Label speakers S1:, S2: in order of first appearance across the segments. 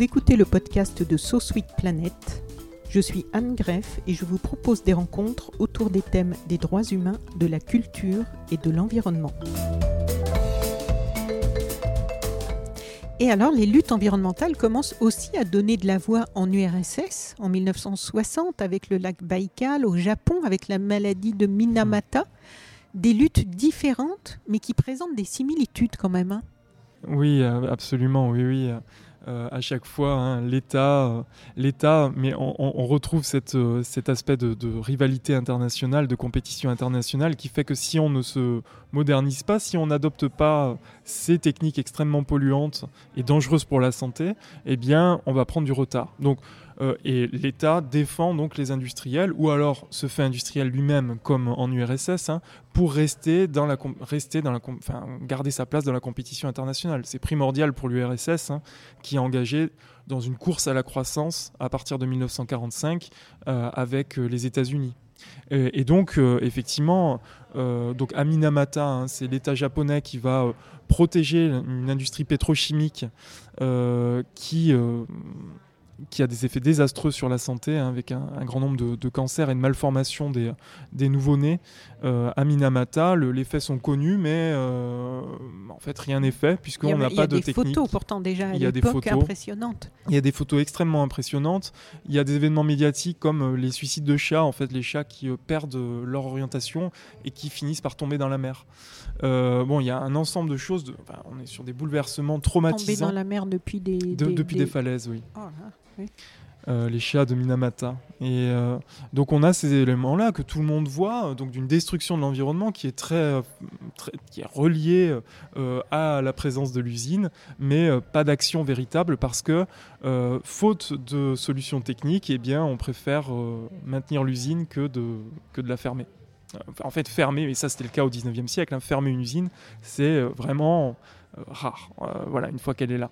S1: Vous écoutez le podcast de So Sweet Planet. Je suis Anne Greff et je vous propose des rencontres autour des thèmes des droits humains, de la culture et de l'environnement. Et alors, les luttes environnementales commencent aussi à donner de la voix en URSS en 1960 avec le lac Baïkal, au Japon avec la maladie de Minamata. Des luttes différentes, mais qui présentent des similitudes quand même. hein.
S2: Oui, euh, absolument, oui, oui. Euh, à chaque fois, hein, l'État, euh, l'État, mais on, retrouve euh, cet aspect de, de rivalité internationale, de compétition internationale, qui fait que si on ne se modernise pas, si on n'adopte pas ces techniques extrêmement polluantes et dangereuses pour la santé, eh bien, on va prendre du retard. Donc, euh, et l'État défend donc les industriels, ou alors se fait industriel lui-même, comme en URSS, hein, pour rester dans la, rester dans la, garder sa place dans la compétition internationale. C'est primordial pour l'URSS, hein, qui est engagé dans une course à la croissance à partir de 1945 euh, avec euh, les États-Unis. Et, donc, effectivement, donc à Minamata, hein, c'est l'État japonais qui va protéger une industrie pétrochimique qui, qui a des effets désastreux sur la santé, hein, avec un, un grand nombre de, de cancers et de malformations des, des nouveau-nés. Euh, à Minamata, le- les faits sont connus, mais euh, en fait, rien n'est fait,
S1: Il y
S2: puisqu'on
S1: a,
S2: n'a
S1: il y
S2: pas
S1: a
S2: de
S1: des
S2: technique.
S1: photos pourtant déjà à
S2: Il y a des photos.
S1: impressionnantes.
S2: Il y a des photos extrêmement impressionnantes. Il y a des événements médiatiques comme euh, les suicides de chats, en fait, les chats qui euh, perdent leur orientation et qui finissent par tomber dans la mer. Bon, il y a un ensemble de choses. de- enfin, on est sur des bouleversements
S1: Tomber
S2: traumatisants
S1: dans la mer depuis des,
S2: de-
S1: des-
S2: depuis
S1: des-
S2: des falaises, oui.
S1: Oh là,
S2: Euh, les chats de Minamata. Et euh, donc on a ces éléments-là que tout le monde voit, euh, donc d'une destruction de l'environnement qui est très, très- qui est reliée à la présence de l'usine, mais pas d'action véritable parce que faute de solutions techniques, eh bien on préfère maintenir l'usine que de que de la fermer. En fait, fermer, et ça c'était le cas au 19e siècle, hein, fermer une usine, c'est vraiment rare, euh, voilà, une fois qu'elle est là.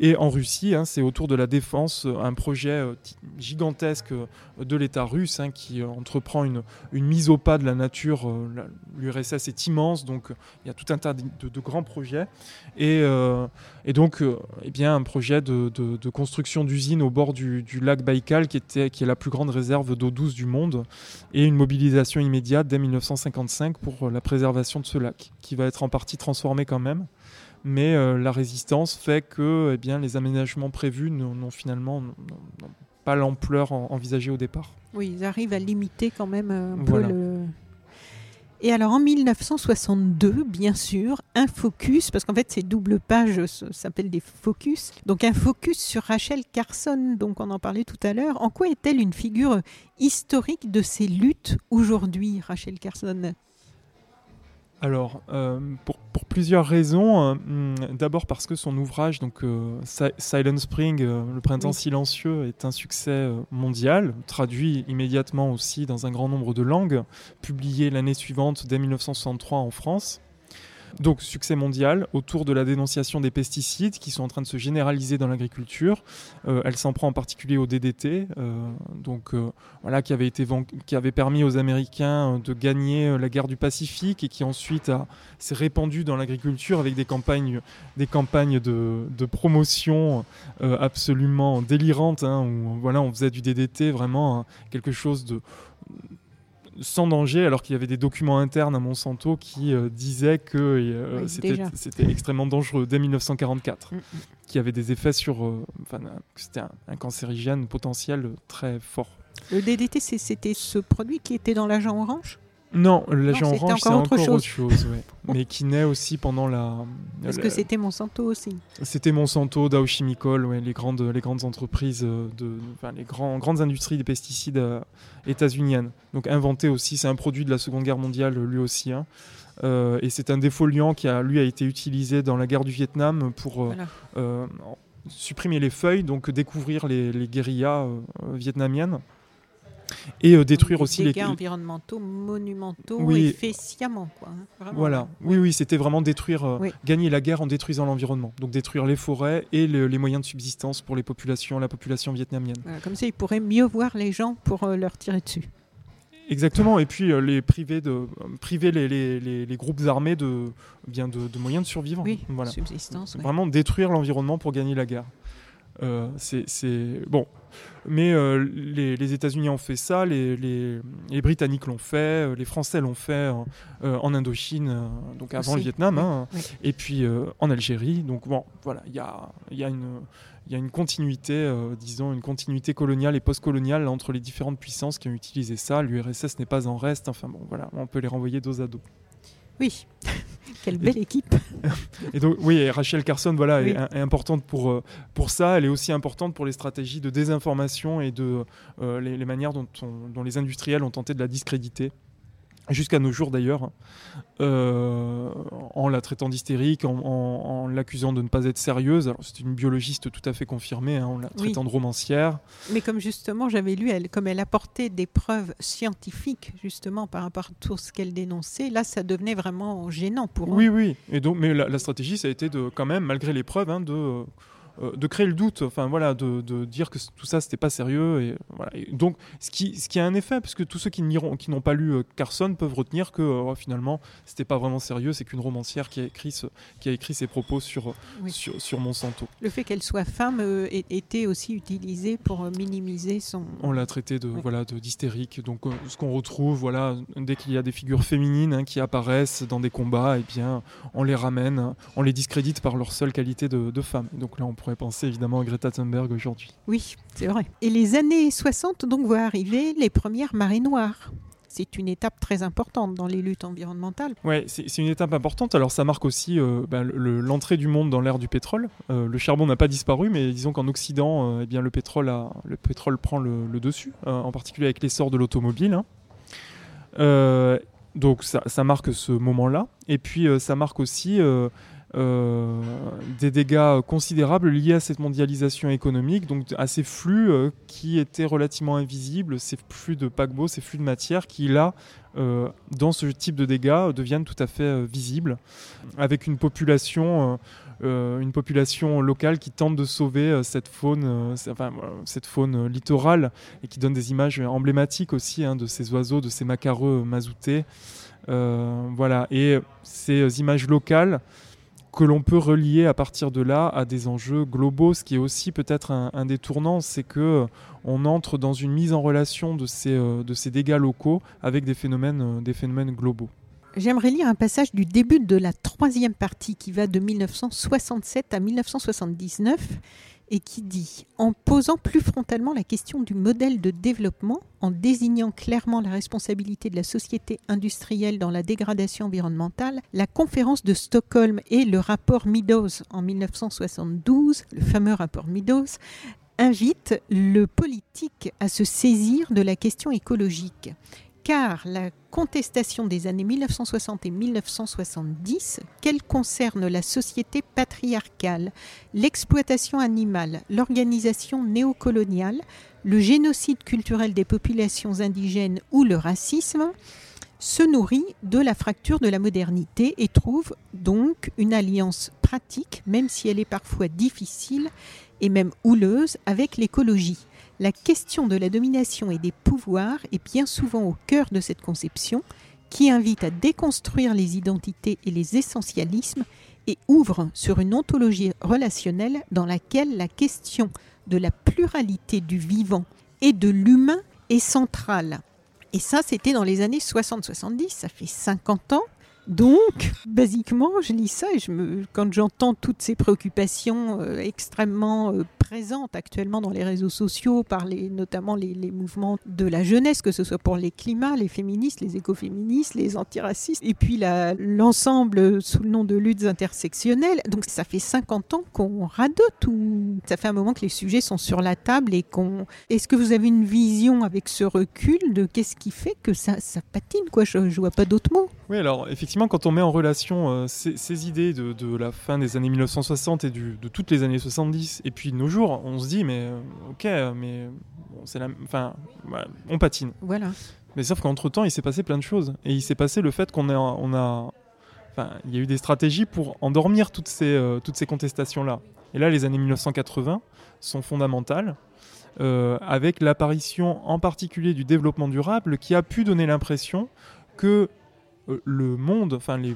S2: Et en Russie, hein, c'est autour de la défense, euh, un projet euh, gigantesque euh, de l'État russe hein, qui euh, entreprend une, une mise au pas de la nature. euh, L'URSS est immense, donc euh, il y a tout un tas de, grands projets. Et, euh, et donc, euh, eh bien, un projet de, de- construction d'usine au bord du, du lac Baïkal, qui, était, qui est la plus grande réserve d'eau douce du monde, et une mobilisation immédiate dès 1955 pour euh, la préservation de ce lac, qui va être en partie transformé quand même mais euh, la résistance fait que eh bien, les aménagements prévus n'ont finalement pas l'ampleur en- envisagée au départ.
S1: Oui, ils arrivent à limiter quand même un
S2: Voilà.
S1: peu le. Et alors en 1962, bien sûr, un focus, parce qu'en fait ces doubles pages s'appellent des focus. Donc un focus sur Rachel Carson, donc on en parlait tout à l'heure. En quoi est-elle une figure historique de ces luttes aujourd'hui, Rachel Carson?
S2: Alors, euh, pour, pour plusieurs raisons. euh, hum, D'abord parce que son ouvrage, donc euh, Si- Silent Spring, euh, le printemps
S1: Oui.
S2: silencieux, est un succès mondial, traduit immédiatement aussi dans un grand nombre de langues, publié l'année suivante, dès 1963 en France. Donc succès mondial autour de la dénonciation des pesticides qui sont en train de se généraliser dans l'agriculture. Euh, elle s'en prend en particulier au DDT, euh, donc euh, voilà qui avait été qui avait permis aux Américains de gagner la guerre du Pacifique et qui ensuite s'est répandu dans l'agriculture avec des campagnes des campagnes de, de promotion absolument délirantes hein, où voilà on faisait du DDT vraiment hein, quelque chose de sans danger, alors qu'il y avait des documents internes à Monsanto qui euh, disaient que euh,
S1: Oui,
S2: c'était extrêmement dangereux dès 1944,
S1: Mm, mm.
S2: qui avait des effets sur, euh, enfin, c'était un, un cancérigène potentiel très fort.
S1: Le DDT, c'était ce produit qui était dans l'agent orange?
S2: Non, la
S1: Non,
S2: Géant
S1: c'était
S2: Orange, c'est
S1: encore autre
S2: encore autre
S1: chose.
S2: chose, ouais. mais qui naît aussi pendant la.
S1: Parce
S2: la-
S1: que c'était Monsanto aussi.
S2: C'était Monsanto, Dow Chemical, ouais, les, grandes, les grandes entreprises, euh, de, enfin, les grands, grandes industries des pesticides euh, états-uniennes. Donc inventé aussi, c'est un produit de la Seconde Guerre mondiale lui aussi. hein. Euh, et c'est un défoliant qui a, lui a été utilisé dans la guerre du Vietnam pour euh,
S1: Voilà.
S2: supprimer les feuilles, donc découvrir les, les guérillas vietnamiennes. Et euh, détruire
S1: Des
S2: aussi les,
S1: dégâts environnementaux monumentaux
S2: Oui.
S1: et fait sciemment. Quoi, hein. Vraiment.
S2: Voilà, oui, oui, c'était vraiment détruire, euh,
S1: Oui.
S2: gagner la guerre en détruisant l'environnement. Donc détruire les forêts et le- les moyens de subsistance pour les populations, la population vietnamienne.
S1: Voilà, comme ça, ils pourraient mieux voir les gens pour euh, leur tirer dessus.
S2: Exactement, et puis euh, les priver, de, priver les, les- les- les groupes armés de, bien de, de moyens de survivre.
S1: Oui,
S2: Voilà.
S1: subsistance. ouais.
S2: Vraiment détruire l'environnement pour gagner la guerre. Euh, c'est- bon, mais euh, les, les États-Unis ont fait ça, les, les- les Britanniques l'ont fait, euh, les Français l'ont fait euh, euh, en Indochine, donc avant
S1: Aussi,
S2: le Vietnam,
S1: oui,
S2: hein,
S1: oui.
S2: et puis en Algérie. Donc bon, voilà, il y a, il y a une il y a une continuité, euh, disons, une continuité coloniale et post-coloniale entre les différentes puissances qui ont utilisé ça. L'URSS n'est pas en reste. Enfin bon, voilà, on peut les renvoyer dos à dos.
S1: Oui, quelle belle équipe.
S2: Et donc, oui, et Rachel Carson, voilà,
S1: Oui.
S2: est, est importante pour, euh, pour ça. Elle est aussi importante pour les stratégies de désinformation et de euh, les, les manières dont, on- dont les industriels ont tenté de la discréditer. Jusqu'à nos jours d'ailleurs. Euh, en la traitant d'hystérique, en, en- en l'accusant de ne pas être sérieuse. Alors c'est une biologiste tout à fait confirmée, hein, en la
S1: Oui.
S2: traitant de romancière.
S1: Mais comme justement, j'avais lu, elle, comme elle apportait des preuves scientifiques, justement, par rapport à tout ce qu'elle dénonçait, là, ça devenait vraiment gênant pour eux.
S2: Oui, oui. Et donc, mais la, la stratégie, ça a été de, quand même, malgré les preuves, hein, de, euh, de créer le doute. Enfin voilà, de, de dire que tout ça, c'était pas sérieux. Et voilà. Et donc, ce qui, ce qui a un effet, parce que tous ceux qui n'iront- qui n'ont pas lu euh, Carson peuvent retenir que euh, finalement, c'était pas vraiment sérieux. C'est qu'une romancière qui a écrit, ce- qui a écrit ses propos sur,
S1: Oui.
S2: sur, sur Monsanto.
S1: Le fait qu'elle soit femme euh, était aussi utilisé pour euh, minimiser son.
S2: On l'a traité de
S1: Oui.
S2: voilà de d'hystérique. Donc euh, ce qu'on retrouve, voilà, dès qu'il y a des figures féminines hein, qui apparaissent dans des combats, et bien on les ramène, hein, on les discrédite par leur seule qualité de, de femme. Et donc là, on pourrait penser évidemment à Greta Thunberg aujourd'hui.
S1: Oui, c'est vrai. Et les années 60 donc voient arriver les premières marées noires. C'est une étape très importante dans les luttes environnementales.
S2: Ouais, c'est une étape importante. Alors ça marque aussi euh, ben, le- l'entrée du monde dans l'ère du pétrole. Euh, le charbon n'a pas disparu, mais disons qu'en Occident, euh, eh bien le pétrole a, le pétrole prend le, le dessus, euh, en particulier avec l'essor de l'automobile. hein. Donc ça, ça marque ce moment-là. Et puis ça marque aussi euh, des dégâts considérables liés à cette mondialisation économique, donc à ces flux euh, qui étaient relativement invisibles, ces flux de paquebots, ces flux de matière qui là, euh, dans ce type de dégâts, deviennent tout à fait visibles, avec une population, une population locale qui tente de sauver cette faune, enfin, cette faune littorale et qui donne des images emblématiques aussi hein, de ces oiseaux, de ces macareux mazoutés. Voilà, et ces images locales que l'on peut relier à partir de là à des enjeux globaux, ce qui est aussi peut-être un, un des tournants, c'est que euh, on entre dans une mise en relation de ces, euh, de ces dégâts locaux avec des phénomènes, euh, des phénomènes globaux.
S1: J'aimerais lire un passage du début de la troisième partie qui va de 1967 à 1979 et qui dit En posant plus frontalement la question du modèle de développement, en désignant clairement la responsabilité de la société industrielle dans la dégradation environnementale, la conférence de Stockholm et le rapport Meadows en 1972, le fameux rapport Meadows, invitent le politique à se saisir de la question écologique car la contestation des années 1960 et 1970, qu'elle concerne la société patriarcale, l'exploitation animale, l'organisation néocoloniale, le génocide culturel des populations indigènes ou le racisme, se nourrit de la fracture de la modernité et trouve donc une alliance pratique, même si elle est parfois difficile et même houleuse, avec l'écologie. La question de la domination et des pouvoirs est bien souvent au cœur de cette conception qui invite à déconstruire les identités et les essentialismes et ouvre sur une ontologie relationnelle dans laquelle la question de la pluralité du vivant et de l'humain est centrale. Et ça, c'était dans les années 60-70, ça fait 50 ans. Donc, basiquement, je lis ça et je me, quand j'entends toutes ces préoccupations euh, extrêmement euh, présente actuellement dans les réseaux sociaux, par les, notamment les, mouvements de la jeunesse, que ce soit pour les climats, les féministes, les écoféministes, les antiracistes, et puis l'ensemble sous le nom de luttes intersectionnelles. Donc ça fait 50 ans qu'on radote ou ça fait un moment que les sujets sont sur la table et qu'on... Est-ce que vous avez une vision avec ce recul de qu'est-ce qui fait que ça, ça patine quoi? Je ne vois pas d'autres mots.
S2: Oui, alors effectivement, quand on met en relation euh, ces, ces, idées de, de, la fin des années 1960 et du, de toutes les années 70 et puis nos jours, on se dit mais euh, ok, mais bon, c'est la, enfin, on patine.
S1: Voilà.
S2: Mais sauf qu'entre temps, il s'est passé plein de choses et il s'est passé le fait qu'on a, on a, enfin, il y a eu des stratégies pour endormir toutes ces, euh, toutes ces contestations là. Et là, les années 1980 sont fondamentales. Euh, avec l'apparition en particulier du développement durable qui a pu donner l'impression que le monde, enfin les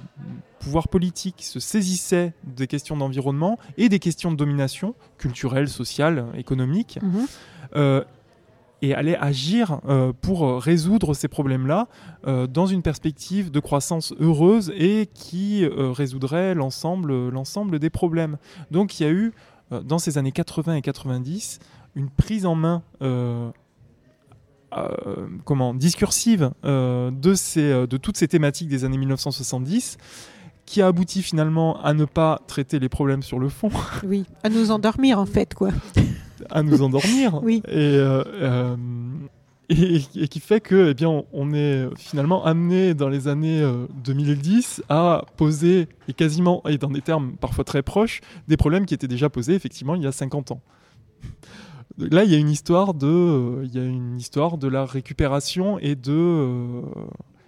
S2: pouvoirs politiques se saisissaient des questions d'environnement et des questions de domination culturelle, sociale, économique,
S1: Mhm.
S2: euh, et allaient agir euh, pour résoudre ces problèmes-là euh, dans une perspective de croissance heureuse et qui euh, résoudrait l'ensemble, l'ensemble des problèmes. Donc il y a eu, euh, dans ces années 80 et 90, une prise en main euh, comment, discursive euh, de, ces, euh, de toutes ces thématiques des années 1970 qui a abouti finalement à ne pas traiter les problèmes sur le fond,
S1: Oui, à nous endormir en fait quoi.
S2: à nous endormir.
S1: Oui.
S2: Et, et, et qui fait que eh bien, on, on est finalement amené dans les années euh, 2010 à poser, et quasiment, et dans des termes parfois très proches, des problèmes qui étaient déjà posés effectivement il y a 50 ans. Là, il y a une histoire de, euh, y a une histoire de la récupération et de, euh,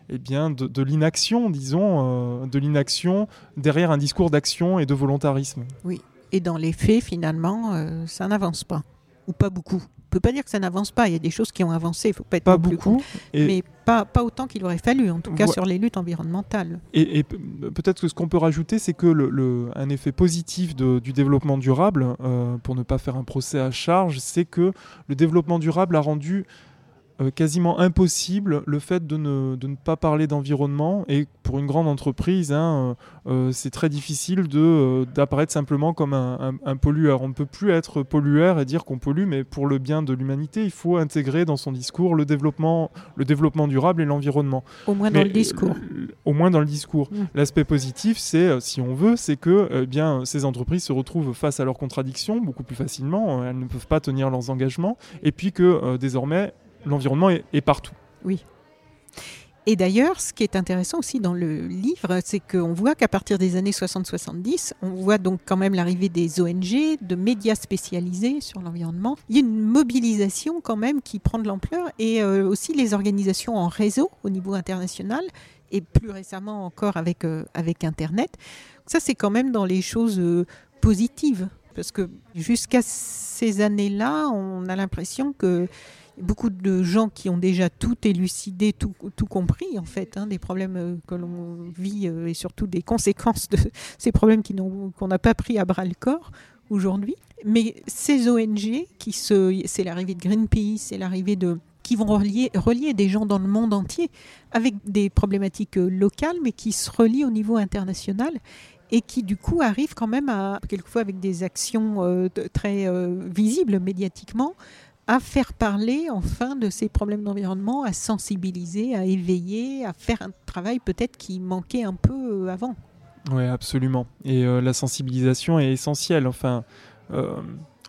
S2: eh bien, de, l'inaction, disons, euh, de l'inaction derrière un discours d'action et de volontarisme.
S1: Et dans les faits, finalement, ça n'avance pas. Ou pas beaucoup. On peut pas dire que ça n'avance pas. Il y a des choses qui ont avancé. Il faut pas être
S2: Pas beaucoup. Et,
S1: mais pas, pas autant qu'il aurait fallu, en tout cas
S2: Ouais.
S1: sur les luttes environnementales.
S2: Et, et pe- peut-être que ce qu'on peut rajouter, c'est que le, le- un effet positif de- du développement durable, euh, pour ne pas faire un procès à charge, c'est que le développement durable a rendu euh, quasiment impossible le fait de ne, de ne pas parler d'environnement. Et pour une grande entreprise, hein, euh, euh, c'est très difficile de, d'apparaître simplement comme un, un- un pollueur. On ne peut plus être pollueur et dire qu'on pollue, mais pour le bien de l'humanité, il faut intégrer dans son discours le développement, le développement durable et l'environnement.
S1: Au moins dans le discours.
S2: euh, Au moins dans le discours.
S1: Mm.
S2: L'aspect positif, c'est, si on veut, c'est que eh bien, ces entreprises se retrouvent face à leurs contradictions beaucoup plus facilement. Elles ne peuvent pas tenir leurs engagements. Et puis que désormais, l'environnement est, partout.
S1: Et d'ailleurs, ce qui est intéressant aussi dans le livre, c'est qu'on voit qu'à partir des années 60-70, on voit donc quand même l'arrivée des ONG, de médias spécialisés sur l'environnement. Il y a une mobilisation quand même qui prend de l'ampleur et euh, aussi les organisations en réseau au niveau international et plus récemment encore avec, euh, avec Internet. Ça, c'est quand même dans les choses euh, positives. Parce que jusqu'à ces années-là, on a l'impression que beaucoup de gens qui ont déjà tout élucidé, tout, compris en fait, hein, des problèmes euh, que l'on vit euh, et surtout des conséquences de ces problèmes qu'on n'a pas pris à bras le corps aujourd'hui. Mais ces ONG, c'est l'arrivée de Greenpeace, c'est l'arrivée de qui vont relier, des gens dans le monde entier avec des problématiques euh, locales, mais qui se relient au niveau international et qui du coup arrivent quand même à, quelquefois avec des actions très visibles médiatiquement, à faire parler enfin de ces problèmes d'environnement, à sensibiliser, à éveiller, à faire un travail peut-être qui manquait un peu euh, avant.
S2: Oui, absolument. Et euh, la sensibilisation est essentielle. Enfin, euh,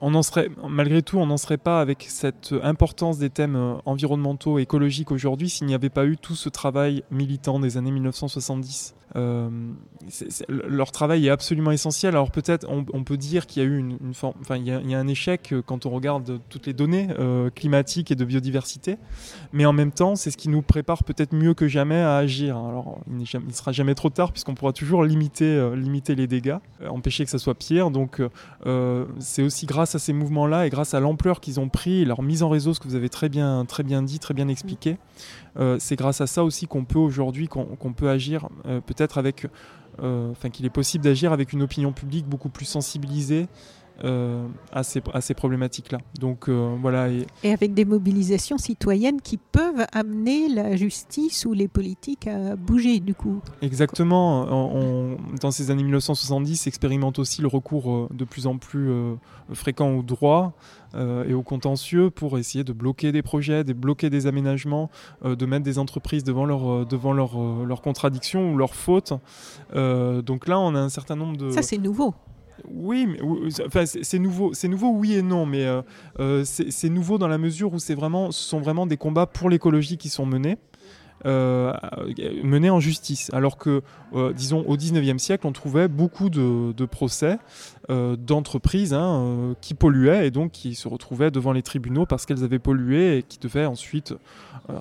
S2: on en serait, malgré tout, on n'en serait pas avec cette importance des thèmes environnementaux, écologiques aujourd'hui s'il n'y avait pas eu tout ce travail militant des années 1970. Euh, leur travail est absolument essentiel. Alors peut-être on, peut dire qu'il y a eu une, enfin il y, a, un échec euh, quand on regarde toutes les données euh, climatiques et de biodiversité, mais en même temps c'est ce qui nous prépare peut-être mieux que jamais à agir. Alors il ne sera jamais trop tard puisqu'on pourra toujours limiter, limiter les dégâts, empêcher que ça soit pire. Donc c'est aussi grâce à ces mouvements-là et grâce à l'ampleur qu'ils ont pris, leur mise en réseau, ce que vous avez très bien, très bien dit, très bien expliqué. Euh, c'est grâce à ça aussi qu'on peut aujourd'hui, qu'on peut agir euh, peut-être avec, euh, enfin qu'il est possible d'agir avec une opinion publique beaucoup plus sensibilisée euh, à ces, à ces problématiques-là. Donc euh, voilà. Et,
S1: Et avec des mobilisations citoyennes qui peuvent amener la justice ou les politiques à bouger du coup.
S2: exactement. On, on- dans ces années 1970, expérimente aussi le recours euh, de plus en plus euh, fréquent au droit et au contentieux pour essayer de bloquer des projets, de bloquer des aménagements, de mettre des entreprises devant leurs devant leur, contradictions ou leurs fautes. Donc là, on a un certain nombre de...
S1: Ça c'est nouveau.
S2: Oui, mais c'est- enfin, c'est nouveau, c'est nouveau, oui et non, mais euh, euh, c'est c'est nouveau dans la mesure où c'est vraiment, ce sont vraiment des combats pour l'écologie qui sont menés. Euh, menés en justice, alors que, euh, disons, au 19e siècle, on trouvait beaucoup de, procès euh, d'entreprises hein, euh, qui polluaient et donc qui se retrouvaient devant les tribunaux parce qu'elles avaient pollué et qui devaient ensuite,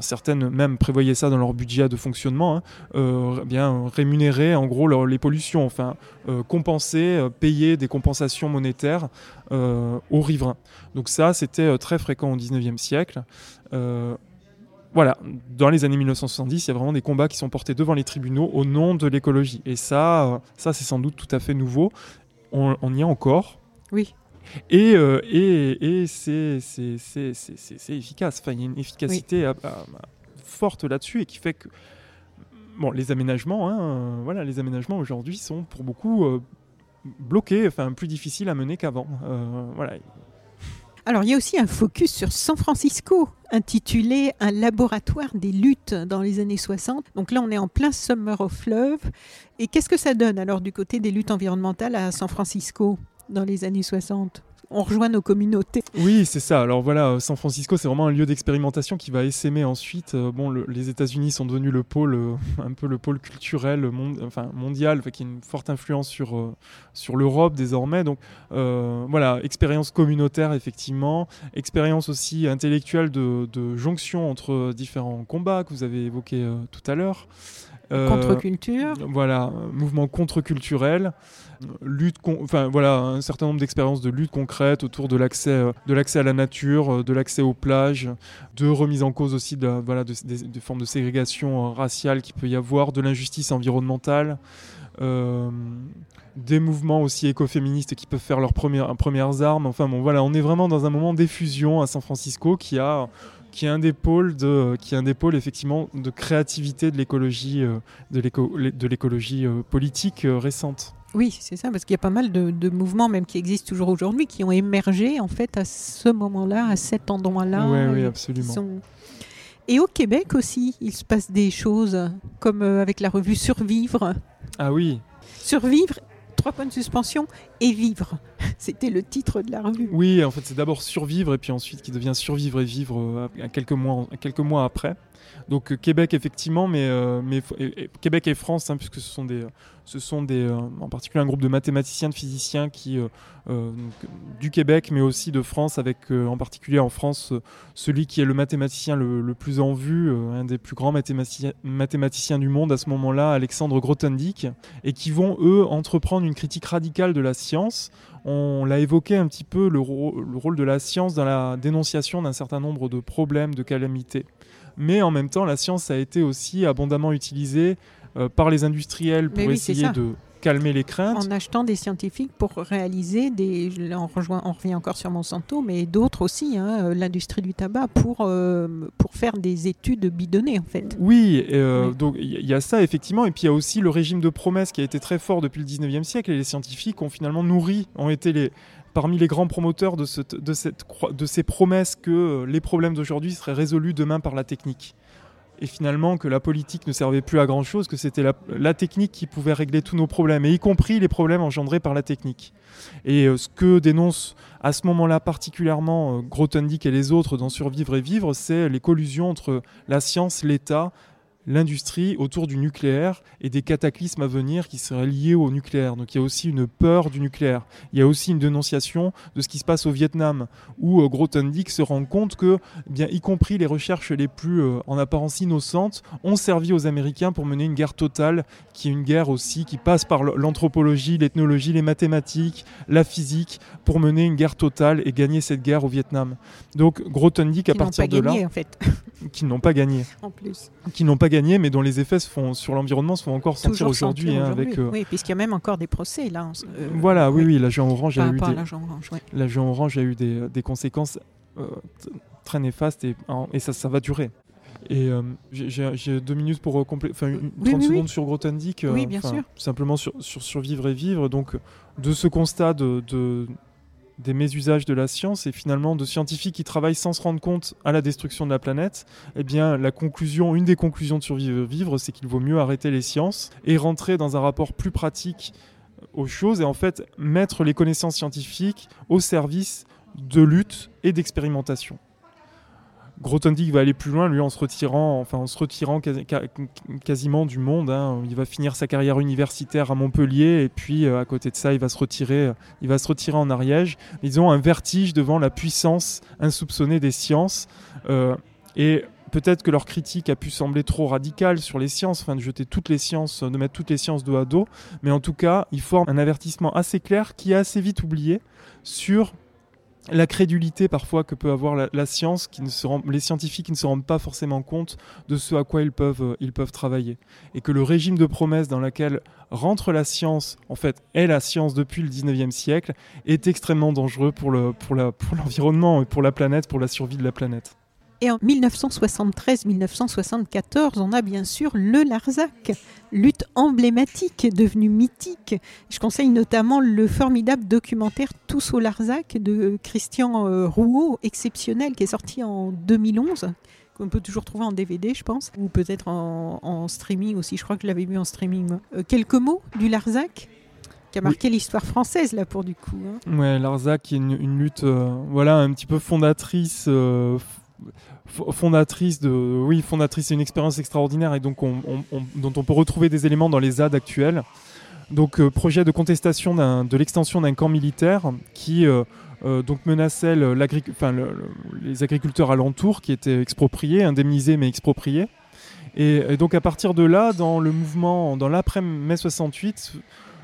S2: certaines même prévoyaient ça dans leur budget de fonctionnement, hein, euh, bien rémunérer en gros les pollutions, enfin compenser, payer des compensations monétaires aux riverains. Donc ça, c'était très fréquent au 19e siècle. Voilà, dans les années 1970, il y a vraiment des combats qui sont portés devant les tribunaux au nom de l'écologie. Et ça, euh, ça c'est sans doute tout à fait nouveau. On, on y est encore.
S1: Oui.
S2: Et, euh, et, et c'est efficace. Enfin, il y a une efficacité à- à- à- forte là-dessus et qui fait que bon, les aménagements, hein, voilà, les aménagements aujourd'hui sont pour beaucoup euh, bloqués, enfin plus difficiles à mener qu'avant. Euh, voilà.
S1: Alors, il y a aussi un focus sur San Francisco, intitulé Un laboratoire des luttes dans les années 60. Donc là, on est en plein Summer of Love. Et qu'est-ce que ça donne alors du côté des luttes environnementales à San Francisco dans les années 60 On rejoint nos communautés.
S2: Oui, c'est ça. Alors voilà, euh, San Francisco, c'est vraiment un lieu d'expérimentation qui va essaimer ensuite. Euh, bon, le- les États-Unis sont devenus le pôle, euh, un peu le pôle culturel enfin, mondial, qui a une forte influence sur, sur l'Europe désormais. Donc voilà, expérience communautaire, effectivement. Expérience aussi intellectuelle de, jonction entre différents combats que vous avez évoqués tout à l'heure. Euh,
S1: Contre-culture.
S2: voilà, mouvement contre-culturel, lutte, enfin voilà, un certain nombre d'expériences de lutte concrète autour de l'accès, euh, de l'accès à la nature, euh, de l'accès aux plages, de remise en cause aussi de, voilà, de, des, formes de ségrégation raciale qu'il peut y avoir, de l'injustice environnementale. euh, des mouvements aussi écoféministes qui peuvent faire leurs premières, premières armes. Enfin bon, voilà, on est vraiment dans un moment d'effusion à San Francisco qui a, qui est un des pôles de, qui est un des pôles effectivement de créativité de l'écologie, euh, de l'éco- de l'écologie euh, politique euh, récente.
S1: Oui, c'est ça, parce qu'il y a pas mal de, de mouvements, même qui existent toujours aujourd'hui, qui ont émergé en fait à ce moment-là, à cet endroit-là.
S2: Ouais, oui, absolument.
S1: sont- Et au Québec aussi, il se passe des choses, comme avec la revue Survivre.
S2: Ah oui,
S1: Survivre, trois points de suspension, et vivre. C'était le titre de la revue.
S2: oui, en fait, c'est d'abord survivre et puis ensuite qui devient survivre et vivre euh, à quelques mois, à quelques mois après. Donc euh, Québec effectivement, mais, euh, et- Québec et France, hein, puisque ce sont des, ce sont des, euh, en particulier un groupe de mathématiciens, de physiciens qui euh, euh, du Québec, mais aussi de France, avec euh, en particulier en France euh, celui qui est le mathématicien le, plus en vue, euh, un des plus grands mathématiciens, du monde à ce moment-là, Alexandre Grothendieck, et qui vont eux entreprendre une critique radicale de la science. On l'a évoqué un petit peu le rôle de la science dans la dénonciation d'un certain nombre de problèmes, de calamités. Mais en même temps, la science a été aussi abondamment utilisée euh, par les industriels pour
S1: oui,
S2: essayer de calmer les craintes.
S1: En achetant des scientifiques pour réaliser des. Là, on, rejoint, on revient encore sur Monsanto, mais d'autres aussi, hein, euh, l'industrie du tabac, pour, euh, pour faire des études bidonnées, en fait.
S2: Oui, euh,
S1: Oui.
S2: donc il y a ça effectivement, et puis il y a aussi le régime de promesses qui a été très fort depuis le 19e siècle, et les scientifiques ont finalement nourri, ont été les, parmi les grands promoteurs de, ces promesses que euh, les problèmes d'aujourd'hui seraient résolus demain par la technique. Et finalement que la politique ne servait plus à grand chose, que c'était la, la technique qui pouvait régler tous nos problèmes, et y compris les problèmes engendrés par la technique. Et euh, ce que dénonce à ce moment-là particulièrement euh, Grothendieck et les autres dans Survivre et Vivre, c'est les collusions entre la science, l'État, l'industrie autour du nucléaire et des cataclysmes à venir qui seraient liés au nucléaire. Donc il y a aussi une peur du nucléaire. Il y a aussi une dénonciation de ce qui se passe au Vietnam, où euh, Grothendieck se rend compte que, eh bien, y compris les recherches les plus euh, en apparence innocentes, ont servi aux Américains pour mener une guerre totale, qui est une guerre aussi qui passe par l'anthropologie, l'ethnologie, les mathématiques, la physique, pour mener une guerre totale et gagner cette guerre au Vietnam. Donc Grothendieck, à
S1: Qui n'ont
S2: partir
S1: pas
S2: de
S1: gagné,
S2: là,
S1: en fait,
S2: qui n'ont pas gagné
S1: en plus.
S2: qui n'ont pas gagné, mais dont les effets se font, sur l'environnement se font encore sentir aujourd'hui. hein, avec, euh,
S1: Oui, puisqu'il y a même encore des procès là. euh,
S2: Voilà, oui,
S1: oui.
S2: l'agent orange a eu des,
S1: orange, ouais.
S2: l'agent orange a eu des, des conséquences euh, très néfastes et, ça, ça va durer. Et euh, j'ai- deux minutes pour euh, complé- enfin, une-
S1: Oui,
S2: 30
S1: oui,
S2: secondes
S1: oui.
S2: sur Grothendieck.
S1: Oui, bien sûr.
S2: Simplement sur, sur survivre et vivre. Donc, de ce constat de, de- des mésusages de la science et finalement de scientifiques qui travaillent sans se rendre compte à la destruction de la planète, eh bien, la conclusion, une des conclusions de survivre vivre, c'est qu'il vaut mieux arrêter les sciences et rentrer dans un rapport plus pratique aux choses et en fait mettre les connaissances scientifiques au service de lutte et d'expérimentation. Grothendieck va aller plus loin, lui, en se retirant, enfin, en se retirant quasiment du monde. hein. Il va finir sa carrière universitaire à Montpellier et puis euh, à côté de ça, il va se retirer, euh, il va se retirer en Ariège. Ils ont un vertige devant la puissance insoupçonnée des sciences euh, et peut-être que leur critique a pu sembler trop radicale sur les sciences, enfin de jeter toutes les sciences, de mettre toutes les sciences dos à dos, mais en tout cas, ils forment un avertissement assez clair qui est assez vite oublié sur la crédulité parfois que peut avoir la, science, qui ne se rend- les scientifiques qui ne se rendent pas forcément compte de ce à quoi ils peuvent, euh, ils peuvent travailler. Et que le régime de promesses dans lequel rentre la science, en fait, est la science depuis le 19e siècle, est extrêmement dangereux pour le- pour pour l'environnement et pour la planète, pour la survie de la planète.
S1: Et en 1973-1974, on a bien sûr le Larzac, lutte emblématique, devenue mythique. Je conseille notamment le formidable documentaire Tous au Larzac de Christian euh, Rouault, exceptionnel, qui est sorti en 2011 qu'on peut toujours trouver en DVD, je pense, ou peut-être en, en streaming aussi. Je crois que je l'avais vu en streaming. Euh, quelques mots du Larzac qui a
S2: Oui.
S1: marqué l'histoire française, là, pour du coup. hein.
S2: Ouais, Larzac est une, une lutte, euh, voilà, un petit peu fondatrice, euh, fondatrice de, oui, fondatrice, c'est une expérience extraordinaire et donc on- on- on- dont on peut retrouver des éléments dans les ZAD actuels. Donc euh, projet de contestation de l'extension d'un camp militaire qui euh, euh, donc menaçait les agriculteurs alentours qui étaient expropriés, indemnisés mais expropriés. Et, et donc à partir de là, dans le mouvement, dans l'après-mai 68, euh,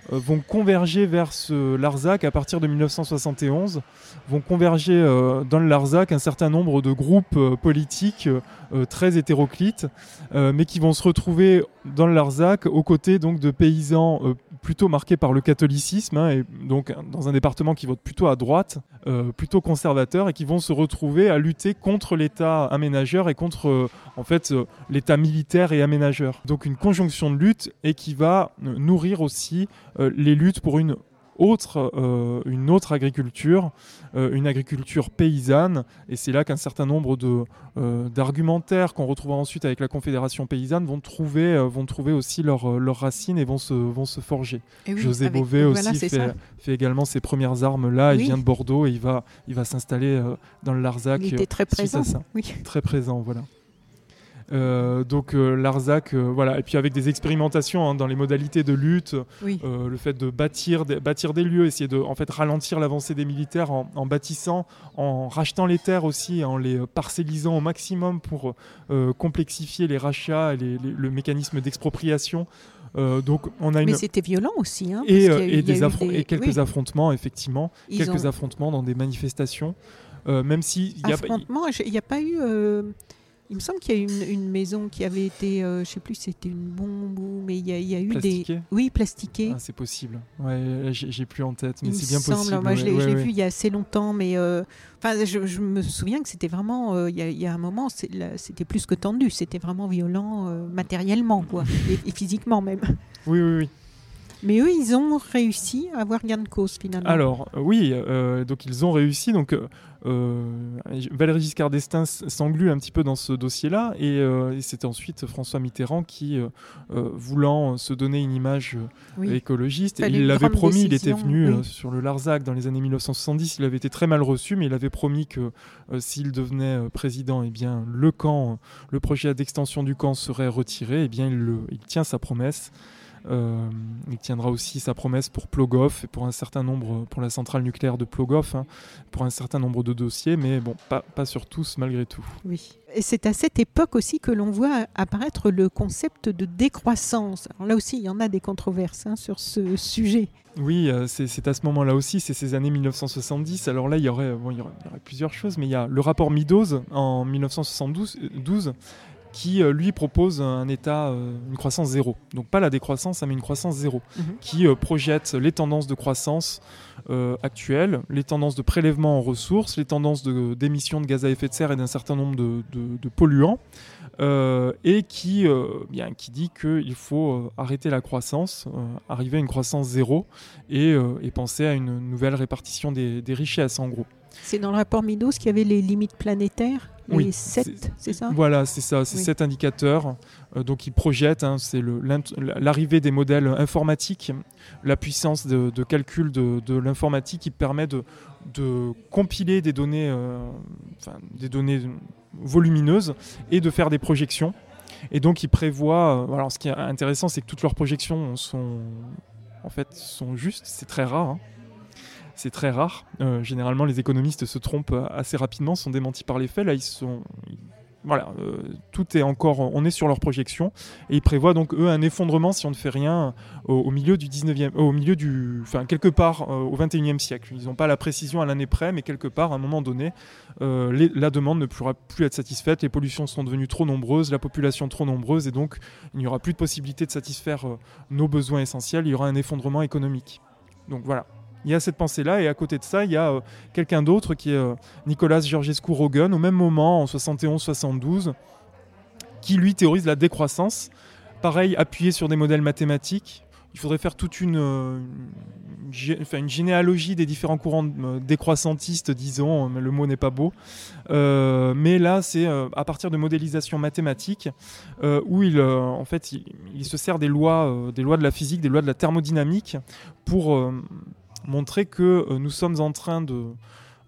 S2: vont converger vers ce Larzac à partir de 1971, vont converger euh, dans le Larzac un certain nombre de groupes euh, politiques euh, euh, très hétéroclites, euh, mais qui vont se retrouver dans le Larzac aux côtés donc de paysans euh, plutôt marqués par le catholicisme, hein, et donc dans un département qui vote plutôt à droite, euh, plutôt conservateur, et qui vont se retrouver à lutter contre l'État aménageur et contre euh, en fait euh, l'État militaire et aménageur. Donc une conjonction de lutte et qui va euh, nourrir aussi euh, les luttes pour une autre, euh, une autre agriculture, euh, une agriculture paysanne. Et c'est là qu'un certain nombre de, euh, d'argumentaires qu'on retrouvera ensuite avec la Confédération paysanne vont trouver, euh, vont trouver aussi leurs racines et vont se, vont se forger.
S1: Oui,
S2: José Bové aussi fait, également ses premières armes là. Il vient de Bordeaux et il va, il va s'installer euh, dans le Larzac.
S1: Il
S2: euh,
S1: était très présent.
S2: ça
S1: Oui.
S2: très présent, voilà. Euh, donc euh, Larzac, euh, voilà, et puis avec des expérimentations hein, dans les modalités de lutte,
S1: Oui.
S2: euh, le fait de bâtir des, bâtir des lieux, essayer de en fait ralentir l'avancée des militaires en, en bâtissant, en rachetant les terres aussi, en les parcellisant au maximum pour complexifier les rachats et les- les- le mécanisme d'expropriation. Euh, donc on a une
S1: Mais c'était violent aussi. Hein,
S2: et, euh,
S1: eu-
S2: et des affron-
S1: des-
S2: et quelques
S1: oui,
S2: affrontements effectivement,
S1: ils
S2: quelques
S1: ont-
S2: affrontements dans des manifestations. Euh, même si
S1: affrontements, il n'y a pas eu. Il me semble qu'il y a eu une, une maison qui avait été, euh, je sais plus, si c'était une bombe ou, mais il y a, il y a eu des, oui, plastiquées.
S2: Ah, c'est possible. Ouais, j'ai plus en tête, mais c'est bien
S1: semble.
S2: possible.
S1: Moi,
S2: ouais,
S1: je l'ai
S2: ouais,
S1: vu il y a assez longtemps, mais euh, enfin, je, je me souviens que c'était vraiment. euh, il y, a- il y a un moment, c'était plus que tendu. C'était vraiment violent euh, matériellement, quoi, et, et physiquement même.
S2: Oui, oui, oui.
S1: Mais eux, ils ont réussi à avoir gain de cause finalement.
S2: Alors, euh, oui, euh, donc ils ont réussi. Donc, euh, euh, Valéry Giscard d'Estaing s'englue un petit peu dans ce dossier-là. Et, euh, et c'est ensuite François Mitterrand qui, voulant se donner une image
S1: oui.
S2: écologiste, et il l'avait promis, il était venu
S1: oui.
S2: sur le Larzac dans les années 1970, il avait été très mal reçu, mais il avait promis que s'il devenait président, eh bien, le camp, le projet d'extension du camp serait retiré. Eh bien, il, le- il tient sa promesse. Euh, il tiendra aussi sa promesse pour Plogoff et pour un certain nombre, pour la centrale nucléaire de Plogoff, hein, pour un certain nombre de dossiers, mais bon, pas, pas sur tous malgré tout.
S1: Oui. Et c'est à cette époque aussi que l'on voit apparaître le concept de décroissance. Alors là aussi, il y en a des controverses hein, sur ce sujet.
S2: Oui, euh, c'est à ce moment-là aussi, c'est ces années 1970. Alors là, il y aurait, bon, il y aurait, il y aurait plusieurs choses, mais il y a le rapport Meadows en 1972 euh, 12, qui lui propose un état, une croissance zéro. Donc pas la décroissance, hein, mais une croissance zéro,
S1: Mhm.
S2: qui projette les tendances de croissance actuelles, les tendances de prélèvement en ressources, les tendances d'émissions de, gaz à effet de serre et d'un certain nombre de, de- de polluants, euh, et qui, euh, bien, qui dit qu'il faut euh, arrêter la croissance, euh, arriver à une croissance zéro et, euh, et penser à une nouvelle répartition des, des richesses en gros.
S1: C'est dans le rapport Midos qu'il y avait les limites planétaires, les
S2: Oui,
S1: 7, c'est ça
S2: Voilà, c'est ça, c'est
S1: Oui.
S2: cet indicateur. euh, donc il projette, hein, c'est l'arrivée des modèles informatiques, la puissance de, de calcul de, de l'informatique qui permet de, de compiler des données, euh, enfin, des données volumineuses et de faire des projections. Et donc il prévoit. euh, alors ce qui est intéressant, c'est que toutes leurs projections sont en fait sont justes. C'est très rare. hein. C'est très rare. Euh, généralement, les économistes se trompent assez rapidement, sont démentis par les faits. Là, ils sont. Voilà, euh, tout est encore. On est sur leurs projections. Et ils prévoient donc, eux, un effondrement si on ne fait rien au, milieu du 19e. Au milieu du. Enfin, quelque part euh, au 21e siècle. Ils n'ont pas la précision à l'année près, mais quelque part, à un moment donné, euh, la demande ne pourra plus être satisfaite. Les pollutions sont devenues trop nombreuses, la population trop nombreuse, et donc il n'y aura plus de possibilité de satisfaire euh, nos besoins essentiels. Il y aura un effondrement économique. Donc voilà. Il y a cette pensée-là, et à côté de ça, il y a euh, quelqu'un d'autre qui est euh, Nicolas Georgescu Rogan, au même moment, en 71-72, qui lui théorise la décroissance. Pareil, appuyé sur des modèles mathématiques. Il faudrait faire toute une, euh, généalogie des différents courants décroissantistes, disons, mais le mot n'est pas beau. Mais là, c'est à partir de modélisation mathématique euh, où il, en fait, se sert des lois, des lois de la physique, des lois de la thermodynamique pour montrer que euh, nous sommes en train de,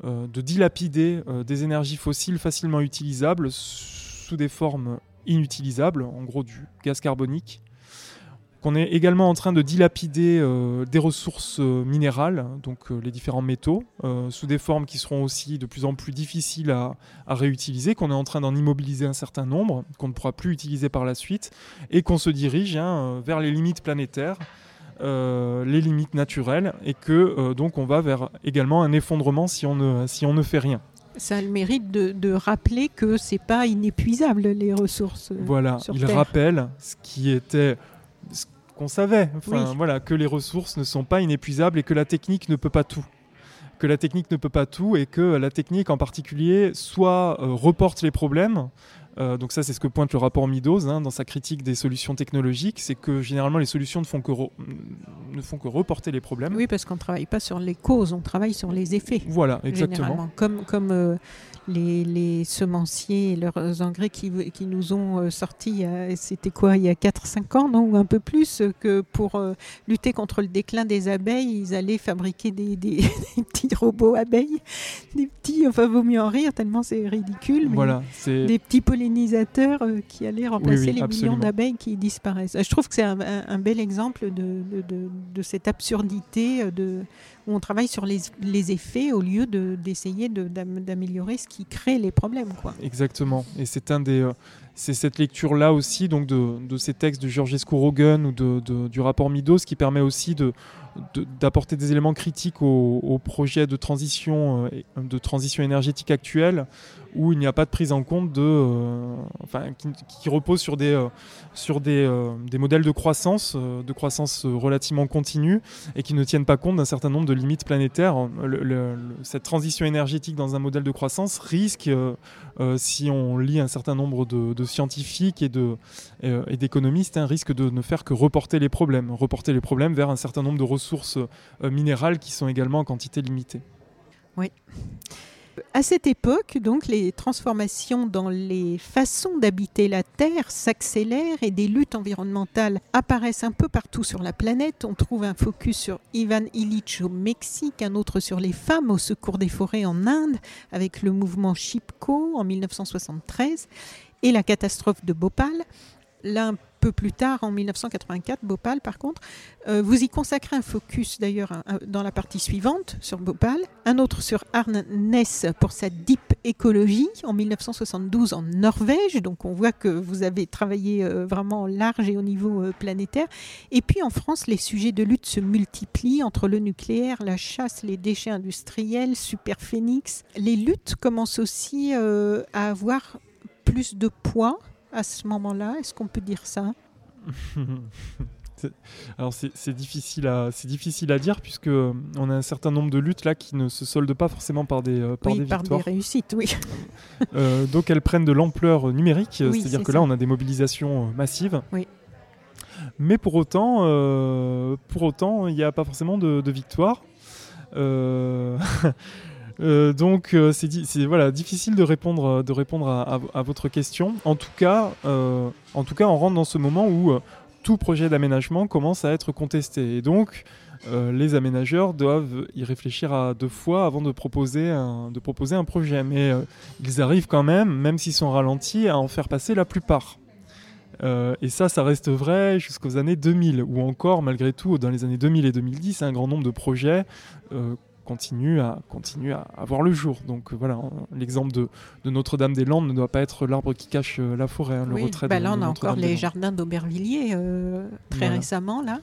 S2: euh, de dilapider euh, des énergies fossiles facilement utilisables sous des formes inutilisables, en gros du gaz carbonique qu'on est également en train de dilapider des ressources minérales, donc les différents métaux, sous des formes qui seront aussi de plus en plus difficiles à, réutiliser, qu'on est en train d'en immobiliser un certain nombre, qu'on ne pourra plus utiliser par la suite, et qu'on se dirige hein, vers les limites planétaires, les limites naturelles, et que euh, donc on va vers également un effondrement si on ne, si on ne fait rien.
S1: Ça a le mérite de, de rappeler que c'est pas inépuisable les ressources. euh,
S2: Voilà,
S1: sur
S2: il
S1: Terre.
S2: rappelle ce qui était ce qu'on savait, enfin
S1: Oui.
S2: voilà, que les ressources ne sont pas inépuisables et que la technique ne peut pas tout. Que la technique ne peut pas tout et que la technique en particulier soit euh, reporte les problèmes. Euh, donc ça c'est ce que pointe le rapport Midos hein, dans sa critique des solutions technologiques, c'est que généralement les solutions ne font que, ne font que reporter les problèmes.
S1: Oui, parce qu'on travaille pas sur les causes, on travaille sur les effets.
S2: Voilà, exactement.
S1: Comme, comme euh, les, les semenciers et leurs engrais qui, qui nous ont euh, sorti, il y a- c'était quoi, il y a 4-5 ans, non, ou un peu plus, que pour euh, lutter contre le déclin des abeilles, ils allaient fabriquer des, des- des petits robots abeilles, des petits, enfin, vaut mieux en rire tellement c'est ridicule, mais
S2: Voilà,
S1: des petits pollinisateurs euh, qui allaient remplacer
S2: oui,
S1: les
S2: absolument.
S1: millions d'abeilles qui disparaissent. Je trouve que c'est un, un- un bel exemple de, de- de- de cette absurdité de, où on travaille sur les, les effets au lieu de- d'essayer de, d'am- d'améliorer ce qui crée les problèmes. Quoi.
S2: Exactement. Et c'est un des, euh, c'est cette lecture-là aussi, donc de, ces textes de Georgescu Rogan ou du rapport Midos, qui permet aussi de, d'apporter des éléments critiques au, au projet de transition, euh, de transition énergétique actuel, où il n'y a pas de prise en compte de, euh, enfin, qui, qui repose sur des, euh, sur des, euh, des modèles de croissance, de croissance relativement continue, et qui ne tiennent pas compte d'un certain nombre de limites planétaires. Cette transition énergétique dans un modèle de croissance risque si on lit un certain nombre de, scientifiques et de- et d'économistes, un risque de ne faire que reporter les problèmes, reporter les problèmes vers un certain nombre de ressources minérales qui sont également en quantité limitée.
S1: À cette époque, donc, les transformations dans les façons d'habiter la Terre s'accélèrent et des luttes environnementales apparaissent un peu partout sur la planète. On trouve un focus sur Ivan Illich au Mexique, un autre sur les femmes au secours des forêts en Inde, avec le mouvement Chipko en 1973 et la catastrophe de Bhopal. Peu plus tard, en 1984, Bhopal, par contre, euh, vous y consacrez un focus d'ailleurs dans la partie suivante sur Bhopal, un autre sur Arne Ness pour sa deep écologie en 1972 en Norvège. Donc on voit que vous avez travaillé euh, vraiment large et au niveau euh, planétaire. Et puis en France, les sujets de lutte se multiplient entre le nucléaire, la chasse, les déchets industriels, Superphénix. Les luttes commencent aussi à avoir plus de poids à ce moment-là Est-ce qu'on peut dire ça?
S2: Alors c'est difficile à c'est difficile à dire puisque euh, on a un certain nombre de luttes là qui ne se soldent pas forcément par des euh, par
S1: oui,
S2: des
S1: par
S2: victoires.
S1: des réussites, oui.
S2: Euh, donc elles prennent de l'ampleur numérique,
S1: Oui,
S2: c'est-à-dire
S1: c'est
S2: que
S1: ça.
S2: là on a des mobilisations euh, massives.
S1: Oui.
S2: Mais pour autant, euh, pour autant, il n'y a pas forcément de, de victoire. Euh, euh, donc euh, c'est voilà difficile de répondre de répondre à, votre question. En tout cas, euh, en tout cas, on rentre dans ce moment où euh, tout projet d'aménagement commence à être contesté et donc euh, les aménageurs doivent y réfléchir à deux fois avant de proposer un, de proposer un projet. Mais euh, ils arrivent quand même, même s'ils sont ralentis, à en faire passer la plupart. Euh, et ça, ça reste vrai jusqu'aux années 2000, ou encore, malgré tout, dans les années 2000 et 2010, un grand nombre de projets euh, continuent, à, continuent à, à voir le jour. Donc euh, voilà, l'exemple de, de Notre-Dame-des-Landes ne doit pas être l'arbre qui cache euh, la forêt, hein, le
S1: Oui,
S2: retrait
S1: bah là,
S2: de
S1: on a encore les jardins d'Aubervilliers euh, très
S2: Voilà.
S1: récemment, là.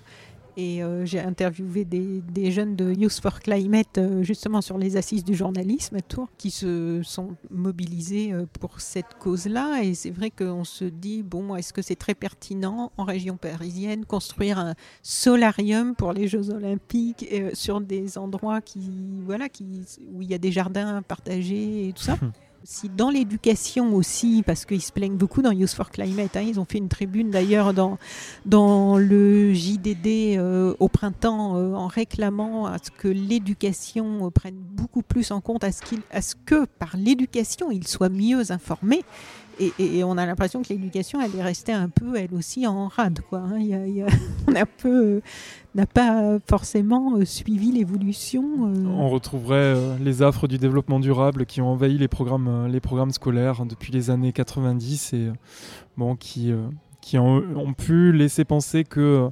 S1: Et euh, j'ai interviewé des, jeunes de Youth for Climate, euh, justement sur les assises du journalisme à Tours, qui se sont mobilisés euh, pour cette cause-là. Et c'est vrai qu'on se dit, bon, est-ce que c'est très pertinent en région parisienne construire un solarium pour les Jeux Olympiques sur des endroits qui, voilà, qui, où il y a des jardins partagés et tout ça? si dans l'éducation aussi, parce qu'ils se plaignent beaucoup dans Youth for Climate, hein, ils ont fait une tribune d'ailleurs dans, dans le JDD euh, au printemps euh, en réclamant à ce que l'éducation euh, prenne beaucoup plus en compte, à ce, ce que par l'éducation ils soient mieux informés. Et, on a l'impression que l'éducation, elle est restée un peu, elle aussi, en rade. Quoi, hein. A- on un peu, n'a pas forcément euh, suivi l'évolution. euh.
S2: On retrouverait euh, les affres du développement durable qui ont envahi les programmes, scolaires depuis les années 90 et qui, ont, pu laisser penser que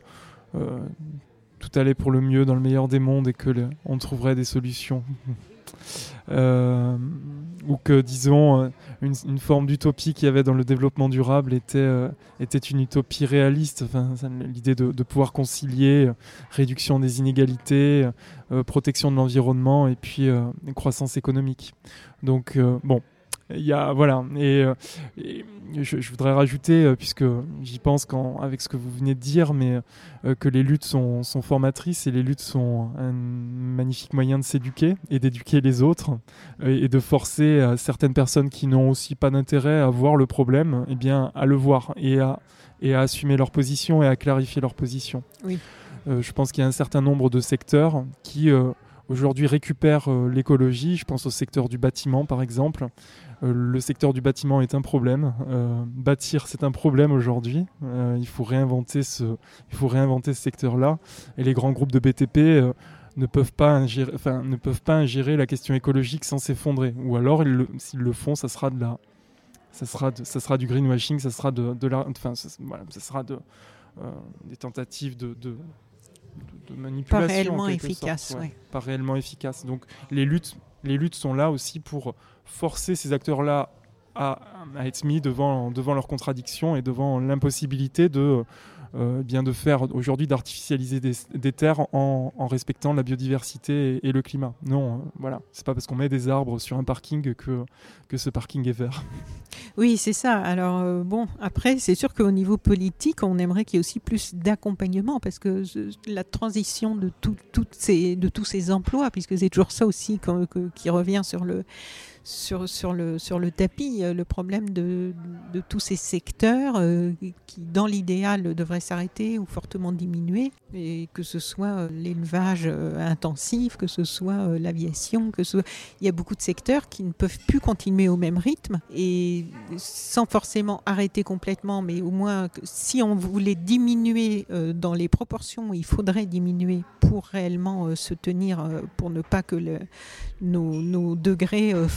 S2: tout allait pour le mieux dans le meilleur des mondes et que trouverait des solutions. Ou que, disons, une, forme d'utopie qu'il y avait dans le développement durable était, euh, était une utopie réaliste. Enfin, L'idée de, de pouvoir concilier euh, réduction des inégalités, euh, protection de l'environnement et puis croissance économique. Donc bon, il y a voilà et, euh, et je, je voudrais rajouter euh, puisque j'y pense quand avec ce que vous venez de dire, mais euh, que les luttes sont, sont formatrices et les luttes sont un magnifique moyen de s'éduquer et d'éduquer les autres et de forcer euh, certaines personnes qui n'ont aussi pas d'intérêt à voir le problème, eh bien à le voir et à et à assumer leur position et à clarifier leur position.
S1: Oui.
S2: Euh, je pense qu'il y a un certain nombre de secteurs qui aujourd'hui récupèrent l'écologie. Je pense au secteur du bâtiment, par exemple. Euh, le secteur du bâtiment est un problème. Euh, bâtir, c'est un problème aujourd'hui. Euh, il faut réinventer ce, il faut réinventer ce secteur-là. Et les grands groupes de BTP ne peuvent pas ingérer, enfin, ne peuvent pas ingérer la question écologique sans s'effondrer. Ou alors, s'ils le font, ça sera de la, ça sera, de- ça sera du greenwashing, ça sera de, de la, enfin, ça, voilà, ça sera de, euh, des tentatives de, de, manipulation. en
S1: réellement
S2: sorte,
S1: ouais.
S2: Pas réellement efficaces. Donc, les luttes, les luttes sont là aussi pour forcer ces acteurs-là à, être mis devant, devant leurs contradictions et devant l'impossibilité de, euh, bien de faire aujourd'hui d'artificialiser des, terres en, respectant la biodiversité et, le climat. Non, euh, voilà, c'est pas parce qu'on met des arbres sur un parking que, que ce parking est vert.
S1: Oui, c'est ça. Alors, euh, bon, après, c'est sûr qu'au niveau politique, on aimerait qu'il y ait aussi plus d'accompagnement parce que la transition de, tout- ces, de tous ces emplois, puisque c'est toujours ça aussi qui revient sur le, sur, sur, le, sur le tapis, euh, le problème de, de tous ces secteurs euh, qui, dans l'idéal, devraient s'arrêter ou fortement diminuer, et que ce soit euh, l'élevage intensif, que ce soit l'aviation, que ce il y a beaucoup de secteurs qui ne peuvent plus continuer au même rythme et sans forcément arrêter complètement, mais au moins si on voulait diminuer dans les proportions, il faudrait diminuer pour réellement se tenir, pour ne pas que le- nos, nos degrés euh,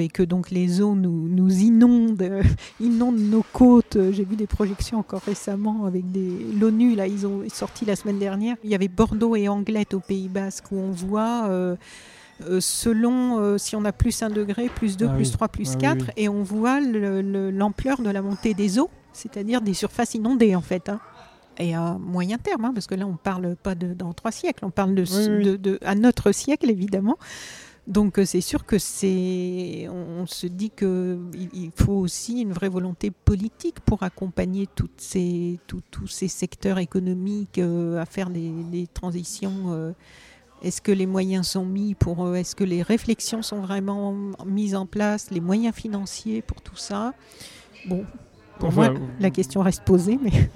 S1: et que donc les eaux nous, nous inondent, inondent nos côtes. J'ai vu des projections encore récemment avec des l'ONU là, ils ont sorti la semaine dernière. Il y avait Bordeaux et Anglette au Pays Basque où on voit. euh, euh, selon euh, si on a plus 1 degré, plus 2,
S2: Ah
S1: plus
S2: oui.
S1: 3, plus
S2: Ah oui,
S1: 4,
S2: oui.
S1: et on voit le- le- l'ampleur de la montée des eaux, c'est-à-dire des surfaces inondées en fait. hein. Et à moyen terme, hein, parce que là on parle pas de dans trois siècles, on parle de,
S2: Oui, oui.
S1: de- de- à notre siècle évidemment. Donc c'est sûr que c'est, on, se dit que il faut aussi une vraie volonté politique pour accompagner toutes ces, tous ces secteurs économiques à faire les, transitions. Est-ce que les moyens sont mis pour Est-ce que les réflexions sont vraiment mises en place Les moyens financiers pour tout ça? Bon, pour moi, la question reste posée, mais.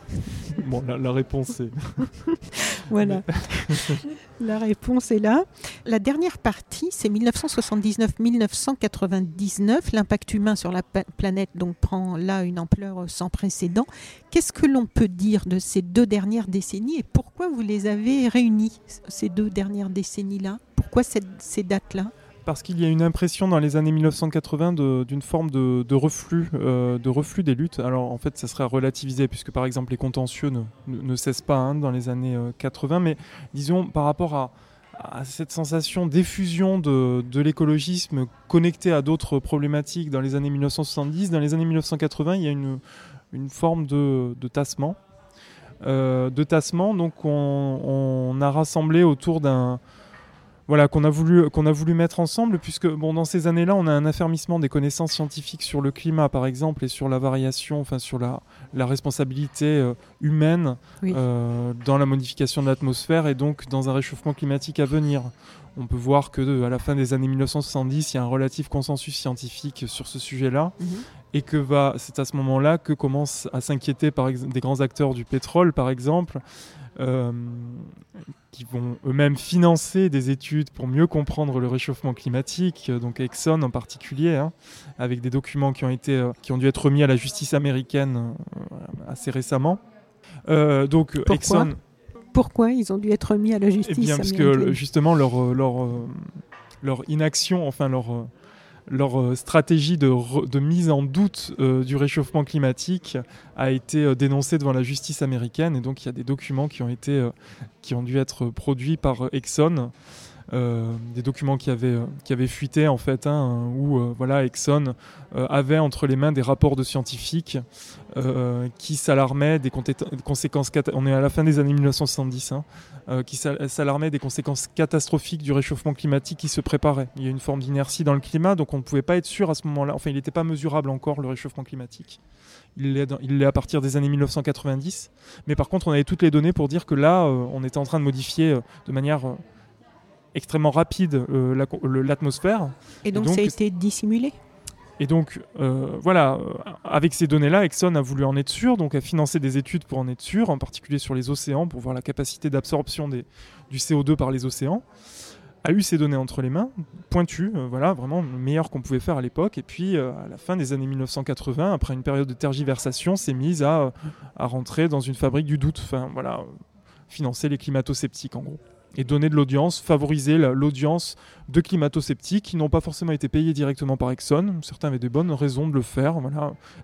S2: Bon, la, réponse est.
S1: voilà. la réponse est là. La dernière partie, c'est 1979-1999. L'impact humain sur la planète donc prend là une ampleur sans précédent. Qu'est-ce que l'on peut dire de ces deux dernières décennies et pourquoi vous les avez réunies, ces deux dernières décennies-là? Pourquoi ces dates-là?
S2: Parce qu'il y a une impression dans les années 1980 d'une forme de, reflux, euh, de reflux des luttes. Alors en fait, ça serait relativisé puisque par exemple les contentieux ne, cessent pas hein, dans les années 80, euh, mais disons par rapport à, cette sensation d'effusion de, l'écologisme connecté à d'autres problématiques dans les années 1970, dans les années 1980, il y a une, forme de, tassement. Euh, de tassement, donc on a rassemblé autour d'un voilà, qu'on a, voulu, qu'on a voulu mettre ensemble, puisque bon, dans ces années-là, on a un affermissement des connaissances scientifiques sur le climat, par exemple, et sur la variation, enfin sur la, la responsabilité euh, humaine euh, dans la modification de l'atmosphère et donc dans un réchauffement climatique à venir. On peut voir que à la fin des années 1970, il y a un relatif consensus scientifique sur ce sujet-là, mhm. et que va, c'est à ce moment-là que commencent à s'inquiéter par des grands acteurs du pétrole, par exemple, euh, qui vont eux-mêmes financer des études pour mieux comprendre le réchauffement climatique, donc Exxon en particulier, hein, avec des documents qui ont, été, euh, qui ont dû être remis à la justice américaine euh, assez récemment. donc
S1: Pourquoi
S2: Exxon.
S1: Pourquoi ils ont dû être remis à la justice
S2: eh bien, parce que justement leur, leur, leur inaction, enfin leur leur euh, stratégie de, mise en doute euh, du réchauffement climatique a été euh, dénoncée devant la justice américaine. Et donc il y a des documents qui ont dû être produits par Exxon des documents qui avaient, euh, qui avaient fuité en fait, hein, où euh, voilà, Exxon avait entre les mains des rapports de scientifiques qui s'alarmaient des conséquences, on est à la fin des années 1970, hein, qui s'alarmaient des conséquences catastrophiques du réchauffement climatique qui se préparait. Il y a une forme d'inertie dans le climat, donc on ne pouvait pas être sûr à ce moment-là, enfin il n'était pas mesurable encore le réchauffement climatique. Il l'est à partir des années 1990. Mais par contre, on avait toutes les données pour dire que là, on était en train de modifier de manière extrêmement rapide euh, l'atmosphère.
S1: Et donc, ça a été dissimulé?
S2: Et donc, euh, voilà, euh, avec ces données-là, Exxon a voulu en être sûr, donc a financé des études pour en être sûr, en particulier sur les océans, pour voir la capacité d'absorption du CO2 par les océans. A eu ces données entre les mains, pointues, voilà, vraiment le meilleur qu'on pouvait faire à l'époque. Et puis, à la fin des années 1980, après une période de tergiversation, s'est mise à, à rentrer dans une fabrique du doute. Enfin, voilà, financer les climato-sceptiques, en gros et donner de l'audience, favoriser l'audience de climato-sceptiques qui n'ont pas forcément été payés directement par Exxon. Certains avaient de bonnes raisons de le faire,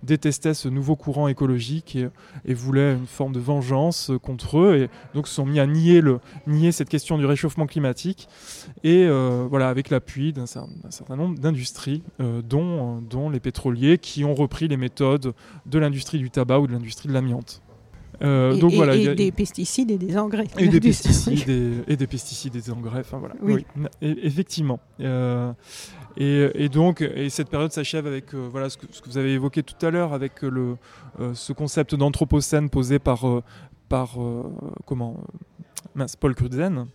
S2: détestaient ce nouveau courant écologique et, voulaient une forme de vengeance contre eux et donc se sont mis à nier, cette question du réchauffement climatique et euh, voilà, avec l'appui d'un certain nombre d'industries, euh, dont, dont les pétroliers qui ont repris les méthodes de l'industrie du tabac ou de l'industrie de l'amiante.
S1: Euh, et, donc, voilà, et des pesticides et des engrais.
S2: Et des pesticides et, des pesticides et des engrais. Enfin voilà. Oui. effectivement. Euh, et, donc, et cette période s'achève avec euh, voilà ce que, ce que, vous avez évoqué tout à l'heure, avec le, ce concept d'anthropocène posé par par comment Paul Crutzen.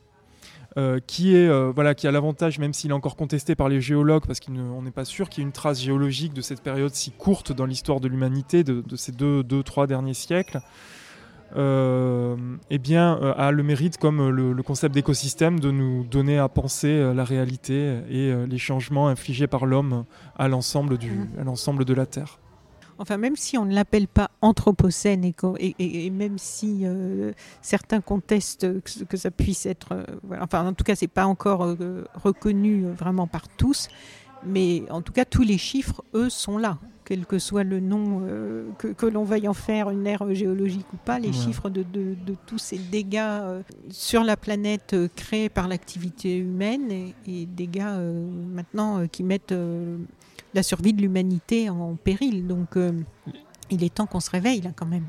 S2: qui est voilà qui a l'avantage même s'il est encore contesté par les géologues parce qu'on n'est pas sûr qu'il y ait une trace géologique de cette période si courte dans l'histoire de l'humanité de, de, ces deux, deux trois derniers siècles euh, eh bien, euh, a le mérite, comme le, concept d'écosystème, de nous donner à penser euh, la réalité et les changements infligés par l'homme à l'ensemble de la Terre.
S1: Enfin, même si on ne l'appelle pas anthropocène et, et, même si certains contestent que, ça puisse être, enfin, en tout cas, c'est pas encore reconnu vraiment par tous, mais en tout cas, tous les chiffres, eux, sont là quel que soit le nom euh, que, l'on veuille en faire, une ère géologique ou pas, les chiffres de, tous ces dégâts euh, sur la planète euh, créés par l'activité humaine et, dégâts maintenant qui mettent la survie de l'humanité en péril. Donc il est temps qu'on se réveille là quand même.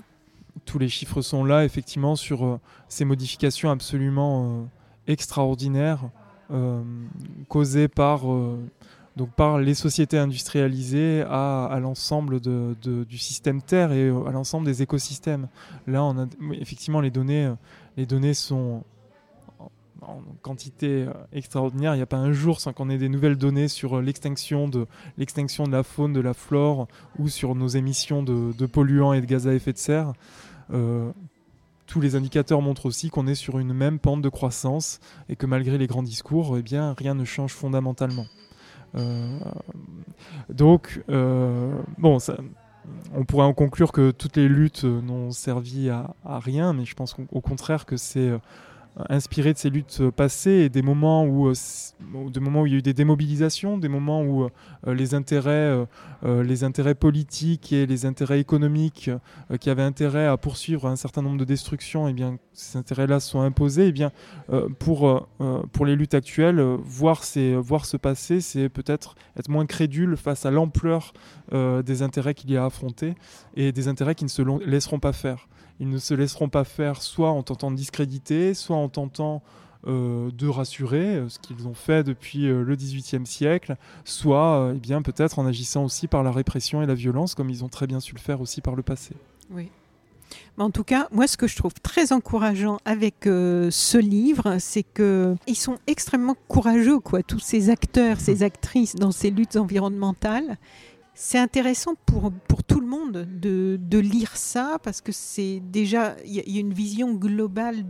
S2: Tous les chiffres sont là effectivement sur ces modifications absolument extraordinaires causés par donc par les sociétés industrialisées à, l'ensemble du système Terre et à l'ensemble des écosystèmes. Là, on a effectivement les données, les données sont en quantité euh, extraordinaire. Il n'y a pas un jour sans qu'on ait des nouvelles données sur euh, l'extinction de, l'extinction de la faune, de la flore ou sur nos émissions de, polluants et de gaz à effet de serre. Euh, tous les indicateurs montrent aussi qu'on est sur une même pente de croissance et que malgré les grands discours, eh bien, rien ne change fondamentalement. Donc, bon, on pourrait en conclure que toutes les luttes n'ont servi à, à, rien, mais je pense au contraire que c'est inspiré de ces luttes passées et des moments où, euh, des moments où il y a eu des démobilisations, des moments où euh, les, intérêts, euh, les intérêts politiques et les intérêts économiques qui avaient intérêt à poursuivre un certain nombre de destructions, eh bien, ces intérêts-là sont imposés. Eh bien, pour, pour les luttes actuelles, voir, voir se passer, c'est peut-être être moins crédule face à l'ampleur des intérêts qu'il y a à affronter et des intérêts qui ne se laisseront pas faire. Ils ne se laisseront pas faire soit en tentant de discréditer, soit en tentant euh, de rassurer, euh, ce qu'ils ont fait depuis euh, le XVIIIe siècle, soit eh bien peut-être en agissant aussi par la répression et la violence, comme ils ont très bien su le faire aussi par le passé.
S1: Oui. Mais en tout cas, moi, ce que je trouve très encourageant avec ce livre, c'est que ils sont extrêmement courageux, quoi, tous ces acteurs, ces actrices dans ces luttes environnementales c'est intéressant pour, pour tout le monde de, de lire ça parce que c'est déjà, il y, a une vision globale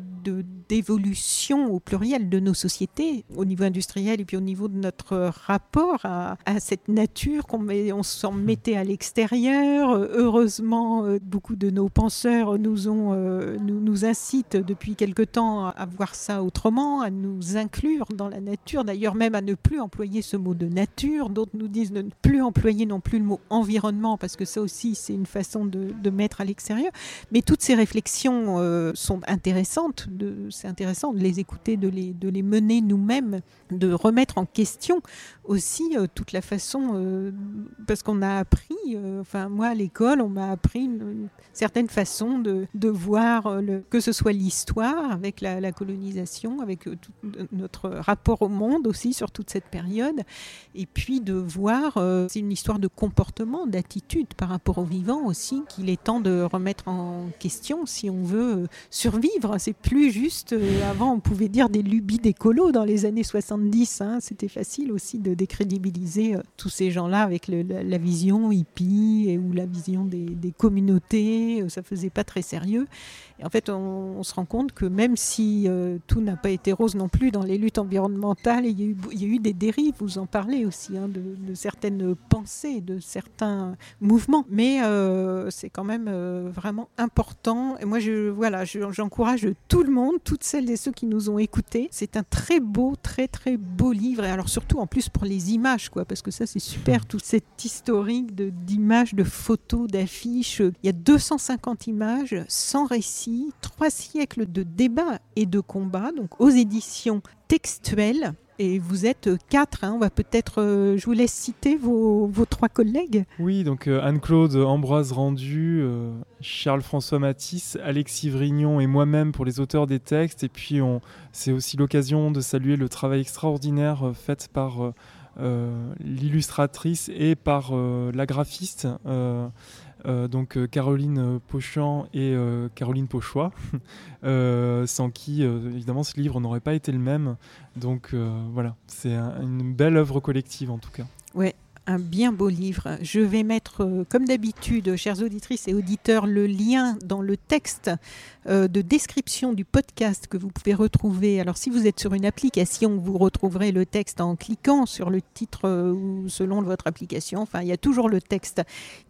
S1: d'évolution au pluriel de nos sociétés, au niveau industriel et puis au niveau de notre rapport à, à cette nature qu'on on s'en mettait à l'extérieur. Heureusement, euh, beaucoup de nos penseurs nous, ont, euh, nous, nous incitent depuis quelque temps à voir ça autrement, à nous inclure dans la nature, d'ailleurs même à ne plus employer ce mot de nature. D'autres nous disent de ne plus employer non plus le mot environnement, parce que ça aussi, c'est une façon de, mettre à l'extérieur. Mais toutes ces réflexions euh, sont intéressantes. C'est intéressant de les écouter, de les, de les mener nous-mêmes, de remettre en question aussi euh, toute la façon, euh, parce qu'on a appris, enfin moi à l'école, on m'a appris une, certaine façon de, de voir que ce soit l'histoire avec la, colonisation, avec notre rapport au monde aussi sur toute cette période, et puis de voir, c'est une histoire de comportement, d'attitude par rapport au vivant aussi, qu'il est temps de remettre en question si on veut euh, survivre. C'est plus juste, euh, avant on pouvait dire des lubies d'écolo dans les années 70, hein. c'était facile aussi de décrédibiliser euh, tous ces gens-là avec la, vision hippie ou la vision des, communautés, ça faisait pas très sérieux. Et en fait, on, se rend compte que même si tout n'a pas été rose non plus dans les luttes environnementales, il y a eu, des dérives, vous en parlez aussi, hein, de, certaines pensées, de certains mouvements. Mais euh, c'est quand même euh, vraiment important. Et moi, je, voilà, j'encourage tout le monde, toutes celles et ceux qui nous ont écoutés. C'est un très beau, très très beau livre. Et alors surtout en plus pour les images, quoi, parce que ça c'est super, tout cet historique d'images, de, photos, d'affiches. Il y a 250 images, sans récits, trois siècles de débats et de combats, donc aux éditions textuelles et vous êtes quatre. Hein. On va peut-être, euh, je vous laisse citer vos, vos trois collègues.
S2: Oui, donc euh, Anne-Claude Ambroise Rendu, euh, Charles-François Matisse, Alexis Vrignon et moi-même pour les auteurs des textes. Et puis c'est aussi l'occasion de saluer le travail extraordinaire fait par l'illustratrice et par la graphiste. Euh, donc euh, Caroline euh, Pochant et Caroline Pochois, sans qui évidemment ce livre n'aurait pas été le même. Donc voilà, c'est une belle œuvre collective en tout cas.
S1: Ouais, un bien beau livre. Je vais mettre, euh, comme d'habitude, chères auditrices et auditeurs, le lien dans le texte euh, de description du podcast que vous pouvez retrouver. Alors, si vous êtes sur une application, vous retrouverez le texte en cliquant sur le titre euh, ou selon votre application. Enfin, il y a toujours le texte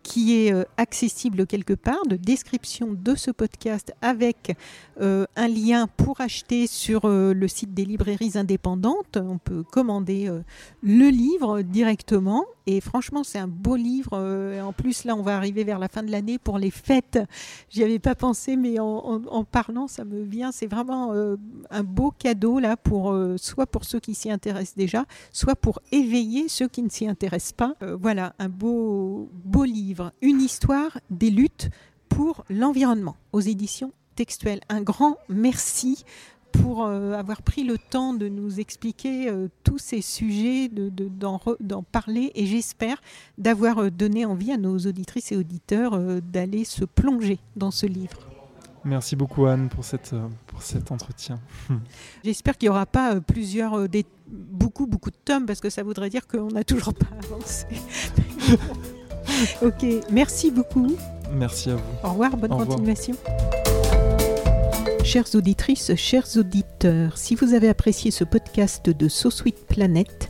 S1: qui est accessible quelque part de description de ce podcast avec un lien pour acheter sur le site des librairies indépendantes. On peut commander le livre directement et franchement, c'est un beau livre. Euh, en plus, là, on va arriver vers la fin de l'année pour les fêtes. J'y avais pas pensé, mais en, parlant, ça me vient. C'est vraiment euh, un beau cadeau là pour euh, soit pour ceux qui s'y intéressent déjà, soit pour éveiller ceux qui ne s'y intéressent pas. voilà, un beau beau livre, une histoire des luttes pour l'environnement aux éditions textuelles. Un grand merci pour avoir pris le temps de nous expliquer tous ces sujets, d'en de, parler et j'espère d'avoir donné envie à nos auditrices et auditeurs d'aller se plonger dans ce livre.
S2: Merci beaucoup Anne pour, cette, pour cet entretien.
S1: J'espère qu'il n'y aura pas plusieurs, des, beaucoup, beaucoup de tomes parce que ça voudrait dire qu'on n'a toujours pas avancé. ok, merci beaucoup.
S2: Merci à vous.
S1: Au revoir, bonne continuation. Chères auditrices, chers auditeurs, si vous avez apprécié ce podcast de So Sweet Planet,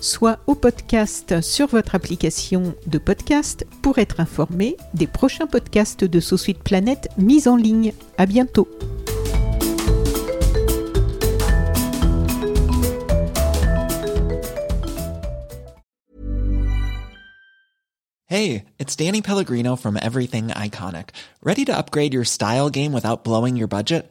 S1: soit au podcast sur votre application de podcast pour être informé des prochains podcasts de So Suite Planète mis en ligne. À bientôt.
S3: Hey, it's Danny Pellegrino from Everything Iconic. Ready to upgrade your style game without blowing your budget?